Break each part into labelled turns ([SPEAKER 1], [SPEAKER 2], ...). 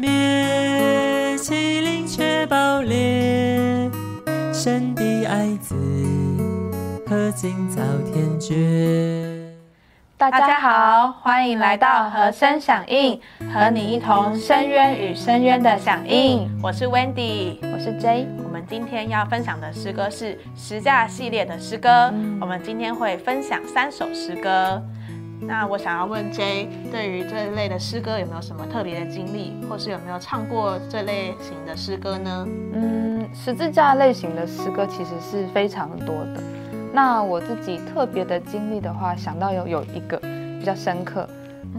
[SPEAKER 1] 灭，欺凌却爆裂，神的爱子，何竟遭天绝？
[SPEAKER 2] 大家好，欢迎来到和声响应，和你一同深渊与深渊的响应。
[SPEAKER 3] 我是 Wendy，
[SPEAKER 2] 我是 J。
[SPEAKER 3] 我们今天要分享的诗歌是十架系列的诗歌。我们今天会分享三首诗歌。那我想要问 J，对于这一类的诗歌有没有什么特别的经历，或是有没有唱过这类型的诗歌呢？
[SPEAKER 2] 嗯，十字架类型的诗歌其实是非常多的。那我自己特别的经历的话，想到有有一个比较深刻，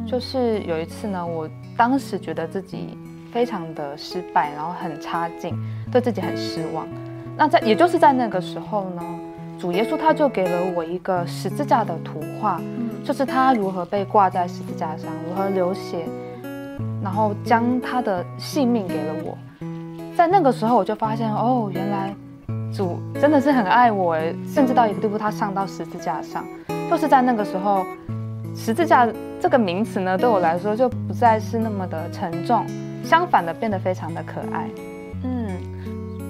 [SPEAKER 2] 就是有一次呢，我当时觉得自己非常的失败，然后很差劲，对自己很失望。那在也就是在那个时候呢，主耶稣他就给了我一个十字架的图画，就是他如何被挂在十字架上，如何流血，然后将他的性命给了我。在那个时候，我就发现哦，原来。主真的是很爱我，甚至到一个地步，他上到十字架上，就是在那个时候，十字架这个名词呢，对我来说就不再是那么的沉重，相反的变得非常的可爱。
[SPEAKER 3] 嗯，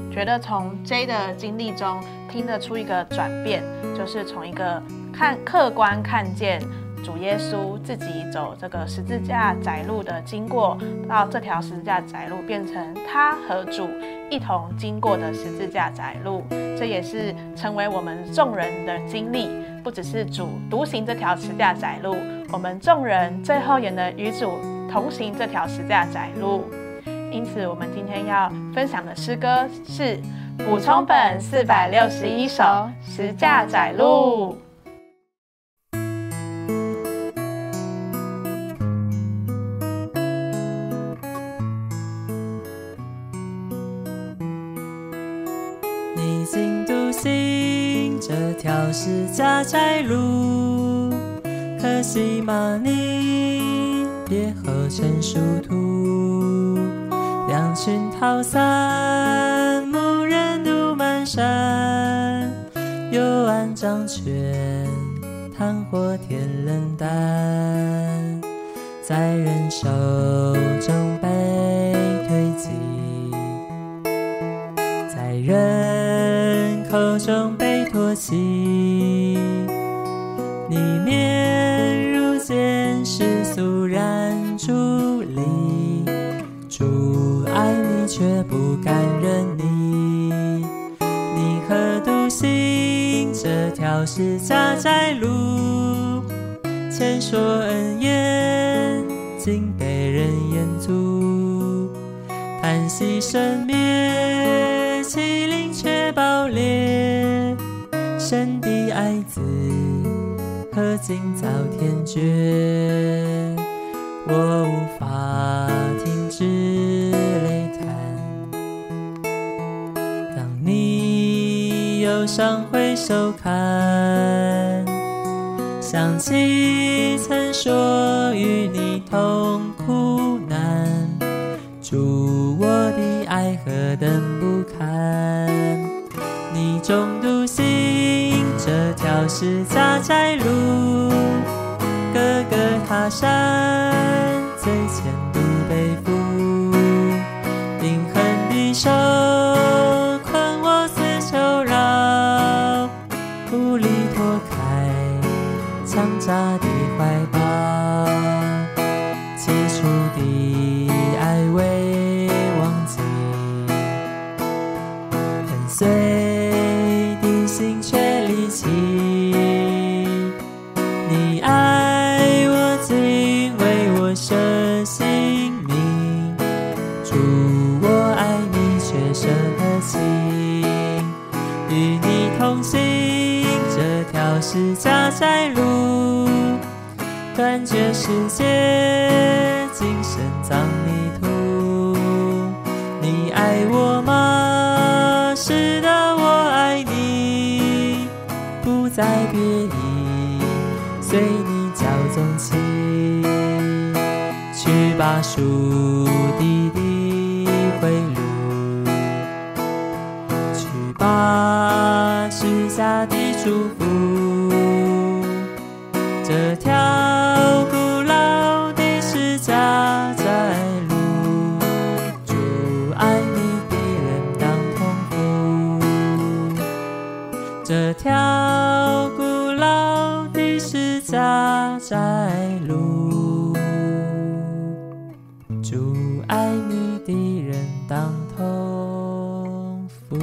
[SPEAKER 3] 觉得从 J 的经历中听得出一个转变，就是从一个看客观看见。主耶稣自己走这个十字架窄路的经过，到这条十字架窄路变成他和主一同经过的十字架窄路，这也是成为我们众人的经历。不只是主独行这条十字架窄路，我们众人最后也能与主同行这条十字架窄路。因此，我们今天要分享的诗歌是补充本四百六十一首《十架窄路》。
[SPEAKER 1] 是家窄路，可惜嘛？你别后成殊途。两群逃散，牧人渡满山，幽暗掌权，炭火天冷淡，在人手中这条十架窄路？前说恩怨，竟被人掩阻，叹息生灭，欺凌却爆裂。神的爱子，何竟遭天绝？我无法停止泪叹。当你忧伤都看，想起曾说与你同苦难，祝我的爱何等不最定心却离奇。你爱我，敬畏我，舍性命。主，我爱你，却舍得心。与你同行这条是加载路，断绝世界。随你脚踪起，去把属地的回路，去把许下的祝福。主爱你的人当同福。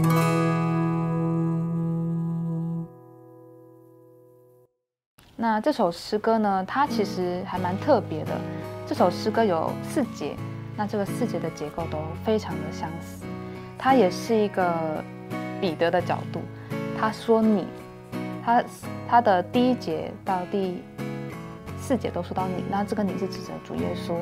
[SPEAKER 2] 那这首诗歌呢？它其实还蛮特别的。这首诗歌有四节，那这个四节的结构都非常的相似。它也是一个彼得的角度，他说你，他他的第一节到第四节都说到你，那这个你是指着主耶稣。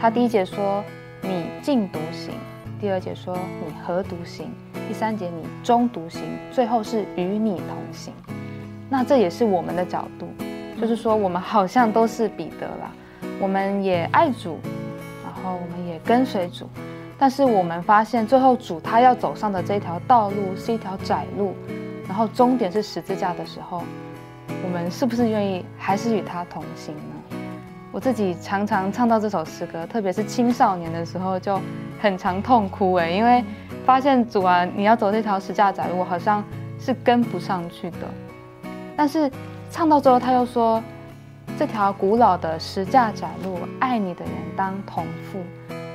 [SPEAKER 2] 他第一节说你禁独行，第二节说你何独行，第三节你中独行，最后是与你同行。那这也是我们的角度。就是说，我们好像都是彼得啦，我们也爱主，然后我们也跟随主，但是我们发现最后主他要走上的这条道路是一条窄路，然后终点是十字架的时候，我们是不是愿意还是与他同行呢？我自己常常唱到这首诗歌，特别是青少年的时候，就很常痛哭哎，因为发现主啊，你要走这条十架窄路，好像是跟不上去的，但是。唱到最后，他又说：“这条古老的十架窄路，爱你的人当同赴。”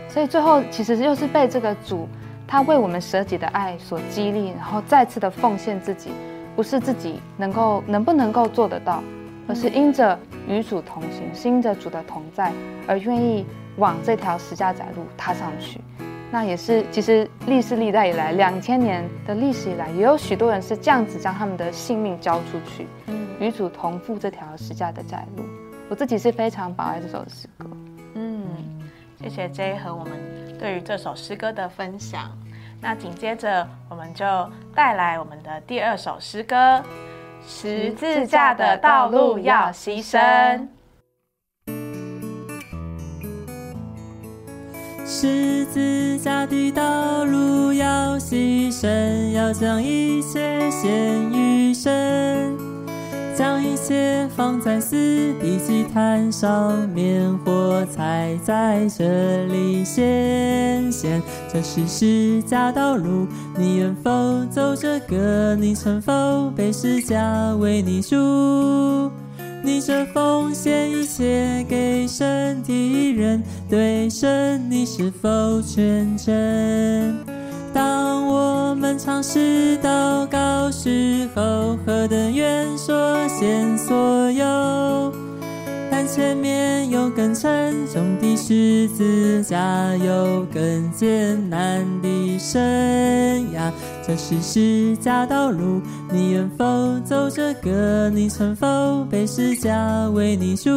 [SPEAKER 2] 所以最后其实又是被这个主他为我们舍己的爱所激励，然后再次的奉献自己，不是自己能够能不能够做得到，而是因着与主同行，是因着主的同在而愿意往这条十架窄路踏上去。那也是，其实历世历代以来，两千年的历史以来，也有许多人是这样子将他们的性命交出去。与主同赴这条十架的窄路，我自己是非常宝爱这首诗歌。
[SPEAKER 3] 嗯，谢谢 J 和我们对于这首诗歌的分享。那紧接着我们就带来我们的第二首诗歌《十字架的道路要牺牲》。
[SPEAKER 1] 十字架的道路要牺牲，要将一切献于神。将一切放在死地祭坛上面，火柴在这里显现。这是释迦道路，你愿否走这个？你曾否被释迦为你主？你这奉献一切给神的人，对神你是否全真？当我们尝试祷告时候，何等愿说先所有，但前面有更沉重的十字架，有更艰难的生涯。这是十架道路，你愿否走这个？你曾否被十架为你主？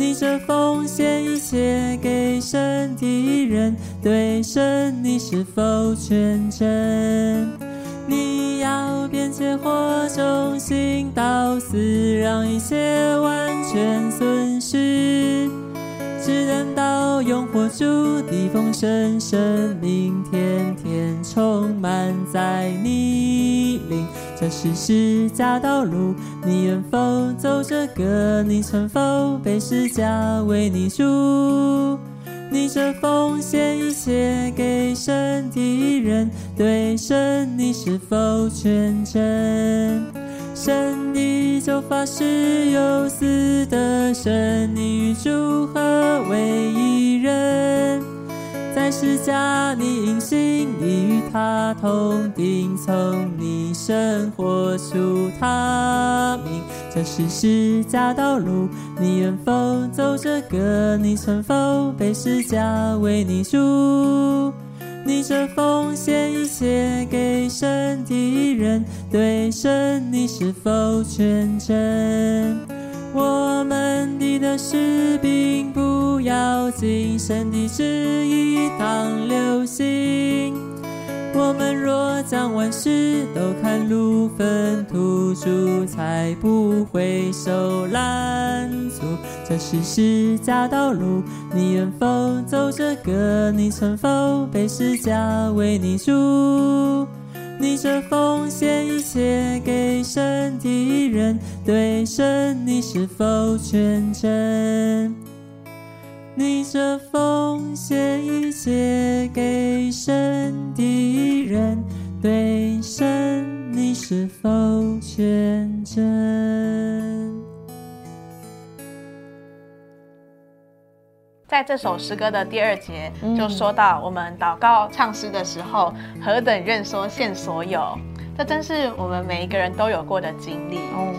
[SPEAKER 1] 你这奉献一切给神的人，对神你是否全真？你要变切火中心到死，让一切完全损失。只等到用火烛的风声生命，天天充满在你这是十架道路，你愿否走这个？你曾否被十架为你主？你这奉献一切给神的人，对神你是否全真？神的救法是有死的神，你与主合为一人，在世家你因信你与他同定，从你生活出他名。这是十架道路，你愿否走这个？你曾否被十架为你主？你这奉献一切给神的人，对神你是否全真？我们的得是不要紧，神的旨意当流星。我们若将万事都看路分途，主才不会受拦阻。这是十架道路，你愿否走这个？你曾否被十架为你主？你这奉献一切给神的人，对神你是否全真？你这封写一写给神的人，对神你是否虔诚？
[SPEAKER 3] 在这首诗歌的第二节，就说到我们祷告唱诗的时候，何等认说献所有，这真是我们每一个人都有过的经历。哦、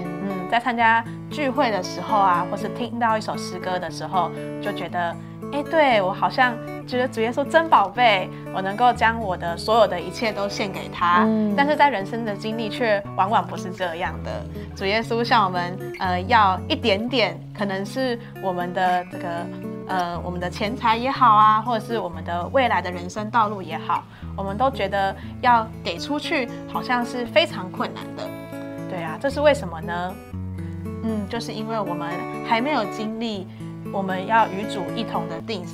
[SPEAKER 3] 在参加聚会的时候啊，或是听到一首诗歌的时候，就觉得。哎，对我好像觉得主耶稣真宝贝，我能够将我的所有的一切都献给他。嗯，但是在人生的经历却往往不是这样的。主耶稣向我们呃要一点点，可能是我们的这个呃我们的钱财也好啊，或者是我们的未来的人生道路也好，我们都觉得要给出去好像是非常困难的。对啊，这是为什么呢？嗯，就是因为我们还没有经历。我们要与主一同的定死，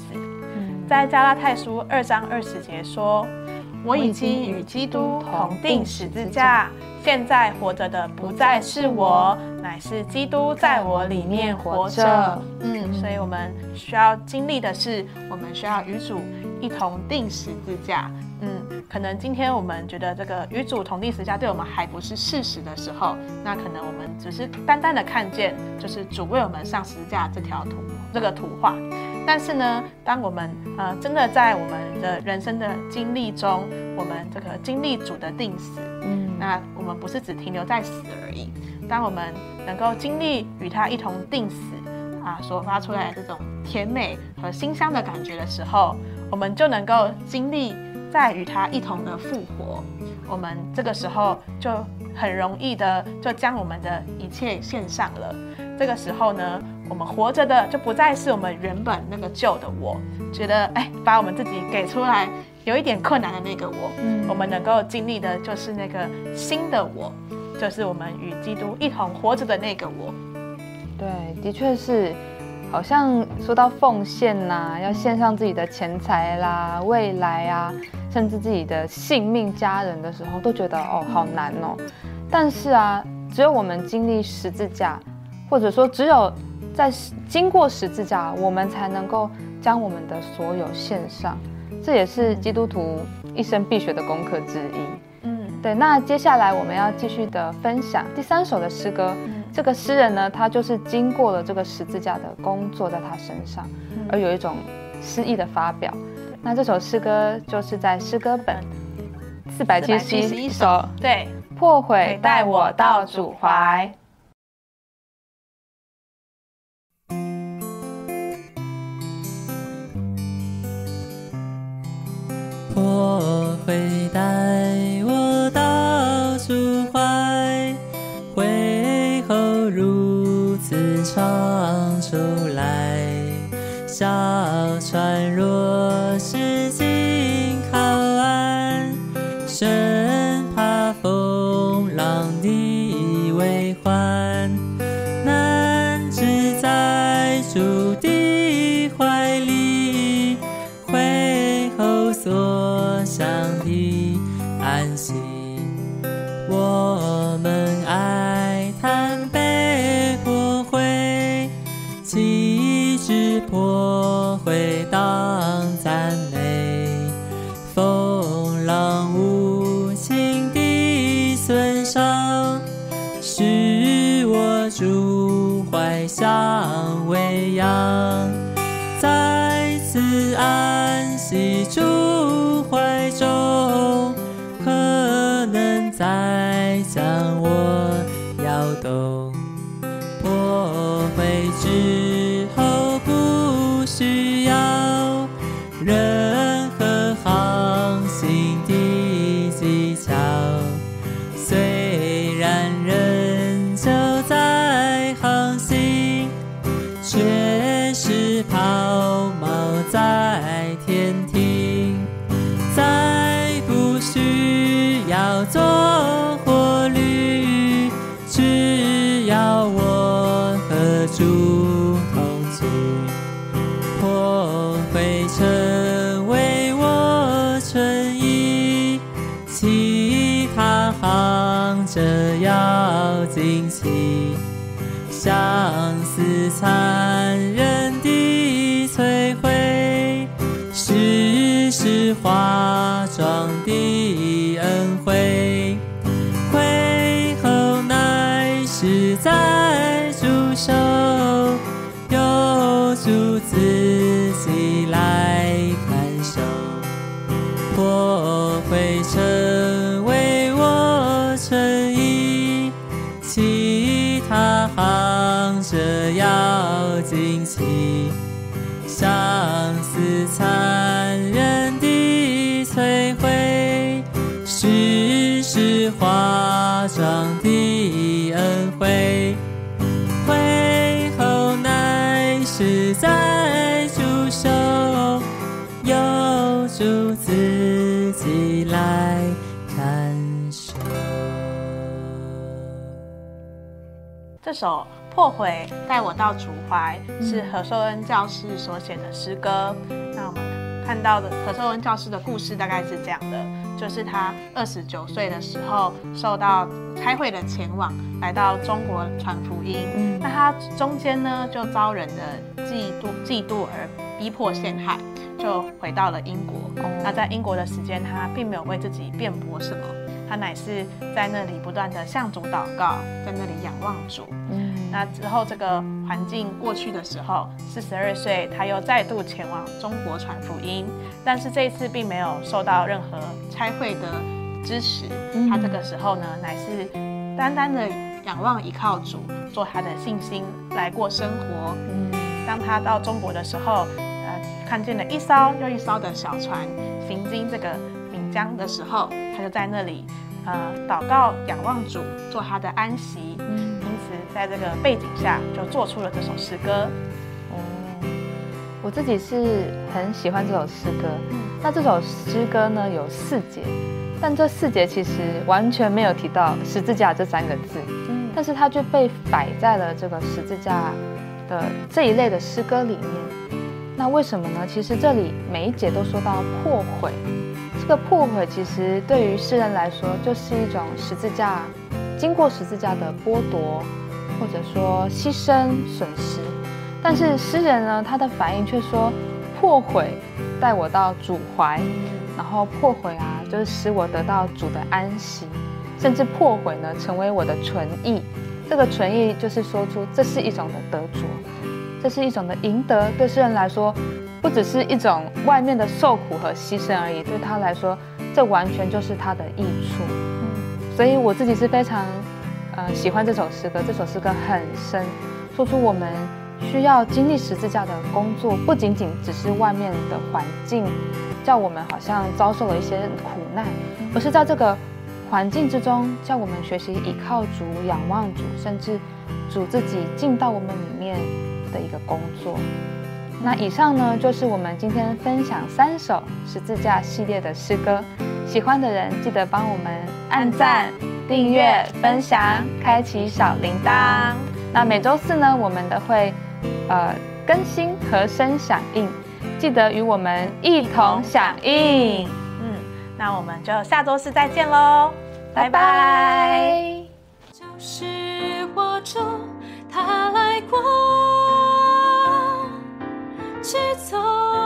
[SPEAKER 3] 在加拉太书二章二十节说：“我已经与基督同定十字架，现在活着的不再是我，乃是基督在我里面活着。”嗯，所以我们需要经历的是，我们需要与主一同定十字架。嗯，可能今天我们觉得这个与主同定十字架对我们还不是事实的时候，那可能我们只是单单的看见，就是主为我们上十字架这条图。这个图画，但是呢，当我们呃真的在我们的人生的经历中，我们这个经历主的定死，嗯，那我们不是只停留在死而已。当我们能够经历与他一同定死啊，所发出来的这种甜美和馨香的感觉的时候，我们就能够经历在与他一同的复活。我们这个时候就很容易的就将我们的一切献上了。这个时候呢？我们活着的就不再是我们原本那个旧的我，觉得哎，把我们自己给出来有一点困难的那个我，嗯，我们能够经历的就是那个新的我，就是我们与基督一同活着的那个我。
[SPEAKER 2] 对，的确是，好像说到奉献呐，要献上自己的钱财啦、未来啊，甚至自己的性命、家人的时候，都觉得哦，好难哦。但是啊，只有我们经历十字架，或者说只有。在经过十字架，我们才能够将我们的所有献上，这也是基督徒一生必学的功课之一。嗯，对。那接下来我们要继续的分享第三首的诗歌。这个诗人呢，他就是经过了这个十字架的工作在他身上，而有一种诗意的发表。那这首诗歌就是在诗歌本四百七十一首，
[SPEAKER 3] 对，
[SPEAKER 2] 破毁带我到主怀。
[SPEAKER 1] 我回答。安息，我残忍的摧毁。时时化妆的
[SPEAKER 3] 这首《破毁带我到主怀》是何寿恩教师所写的诗歌。那我们看到的何寿恩教师的故事大概是这样的：就是他二十九岁的时候受到开会的前往，来到中国传福音。
[SPEAKER 2] 嗯
[SPEAKER 3] 那他中间呢就遭人的嫉妒嫉妒而逼迫陷害，就回到了英国。那在英国的时间，他并没有为自己辩驳什么，他乃是在那里不断的向主祷告，在那里仰望主。
[SPEAKER 2] 嗯
[SPEAKER 3] 那之后，这个环境过去的时候，四十二岁，他又再度前往中国传福音，但是这一次并没有受到任何差会的支持。
[SPEAKER 2] 嗯
[SPEAKER 3] 他这个时候呢，乃是单单的仰望依靠主，做他的信心来过生活。
[SPEAKER 2] 嗯
[SPEAKER 3] 当他到中国的时候，呃，看见了一艘又一艘的小船行经这个岷江的时候，他就在那里呃祷告仰望主，做他的安息。
[SPEAKER 2] 嗯
[SPEAKER 3] 因此，在这个背景下，就做出了这首诗歌。
[SPEAKER 2] 哦，我自己是很喜欢这首诗歌。
[SPEAKER 3] 嗯
[SPEAKER 2] 那这首诗歌呢有四节，但这四节其实完全没有提到十字架这三个字，
[SPEAKER 3] 嗯
[SPEAKER 2] 但是它就被摆在了这个十字架的这一类的诗歌里面。那为什么呢？其实这里每一节都说到破毁，这个破毁其实对于诗人来说就是一种十字架经过十字架的剥夺，或者说牺牲损失。但是诗人呢，他的反应却说破毁带我到主怀，然后破毁啊，就是使我得到主的安息，甚至破毁呢成为我的纯意。这个纯意就是说出这是一种的得着，这是一种的赢得。对诗人来说，不只是一种外面的受苦和牺牲而已，对他来说，这完全就是他的益处。所以我自己是非常呃喜欢这首诗歌，这首诗歌很深，说出我们需要经历十字架的工作，不仅仅只是外面的环境叫我们好像遭受了一些苦难，而是在这个环境之中，叫我们学习倚靠主、仰望主，甚至主自己进到我们里面的一个工作。那以上呢，就是我们今天分享三首十字架系列的诗歌。喜欢的人记得帮我们按赞、订阅、分享、开启小铃铛。那每周四呢，我们都会呃更新和声响应，记得与我们一同响应。
[SPEAKER 3] 嗯，那我们就下周四再见喽，拜拜。
[SPEAKER 1] 就是我主起走